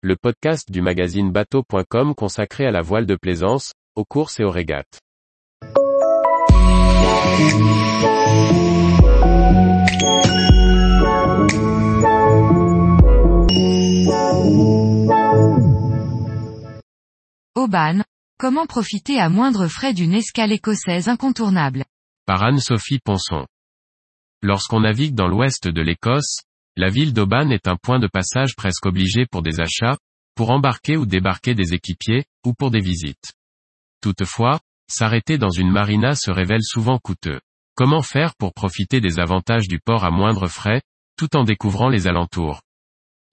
le podcast du magazine bateau.com consacré à la voile de plaisance, aux courses et aux régates. Aubane, comment profiter à moindre frais d'une escale écossaise incontournable? Par Anne-Sophie Ponson. Lorsqu'on navigue dans l'ouest de l'Écosse, la ville d'Aubane est un point de passage presque obligé pour des achats, pour embarquer ou débarquer des équipiers, ou pour des visites. Toutefois, s'arrêter dans une marina se révèle souvent coûteux. Comment faire pour profiter des avantages du port à moindre frais, tout en découvrant les alentours?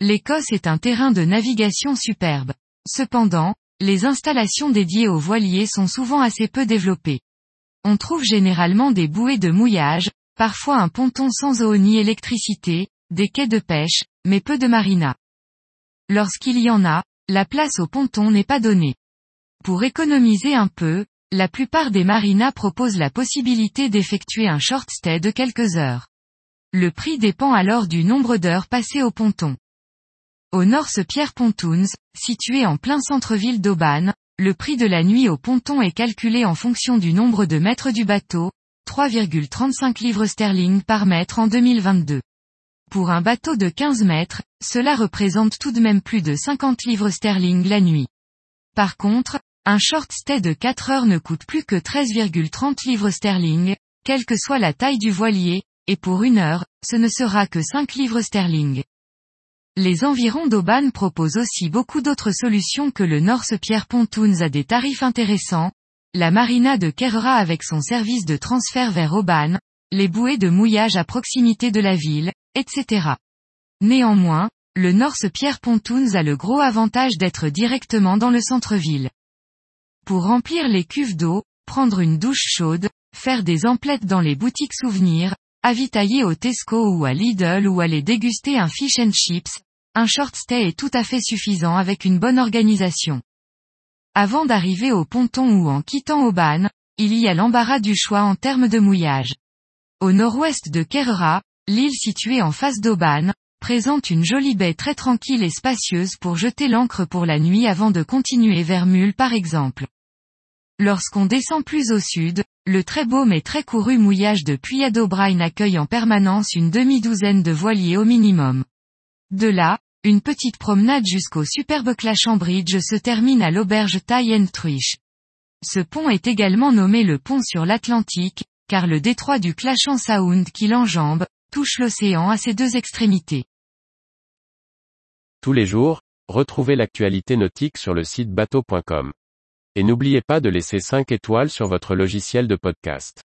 L'Écosse est un terrain de navigation superbe. Cependant, les installations dédiées aux voiliers sont souvent assez peu développées. On trouve généralement des bouées de mouillage, parfois un ponton sans eau ni électricité, des quais de pêche, mais peu de marinas. Lorsqu'il y en a, la place au ponton n'est pas donnée. Pour économiser un peu, la plupart des marinas proposent la possibilité d'effectuer un short stay de quelques heures. Le prix dépend alors du nombre d'heures passées au ponton. Au North Pierre Pontoons, situé en plein centre-ville d'Aubagne, le prix de la nuit au ponton est calculé en fonction du nombre de mètres du bateau, 3,35 livres sterling par mètre en 2022. Pour un bateau de 15 mètres, cela représente tout de même plus de 50 livres sterling la nuit. Par contre, un short stay de 4 heures ne coûte plus que 13,30 livres sterling, quelle que soit la taille du voilier, et pour une heure, ce ne sera que 5 livres sterling. Les environs d'Aubagne proposent aussi beaucoup d'autres solutions que le North Pierre Pontoons à des tarifs intéressants, la marina de Kerra avec son service de transfert vers Aubagne, les bouées de mouillage à proximité de la ville, etc. Néanmoins, le North Pierre Pontoons a le gros avantage d'être directement dans le centre-ville. Pour remplir les cuves d'eau, prendre une douche chaude, faire des emplettes dans les boutiques souvenirs, avitailler au Tesco ou à Lidl ou aller déguster un fish and chips, un short stay est tout à fait suffisant avec une bonne organisation. Avant d'arriver au ponton ou en quittant Aubagne, il y a l'embarras du choix en termes de mouillage. Au nord-ouest de Kerra, l'île située en face d'Aubagne, présente une jolie baie très tranquille et spacieuse pour jeter l'ancre pour la nuit avant de continuer vers Mule par exemple. Lorsqu'on descend plus au sud, le très beau mais très couru mouillage de Puyad O'Brien accueille en permanence une demi-douzaine de voiliers au minimum. De là, une petite promenade jusqu'au superbe Clasham Bridge se termine à l'auberge Tie. Ce pont est également nommé le pont sur l'Atlantique, car le détroit du Clasham Sound qui l'enjambe, touche l'océan à ses deux extrémités. Tous les jours, retrouvez l'actualité nautique sur le site bateau.com. Et n'oubliez pas de laisser 5 étoiles sur votre logiciel de podcast.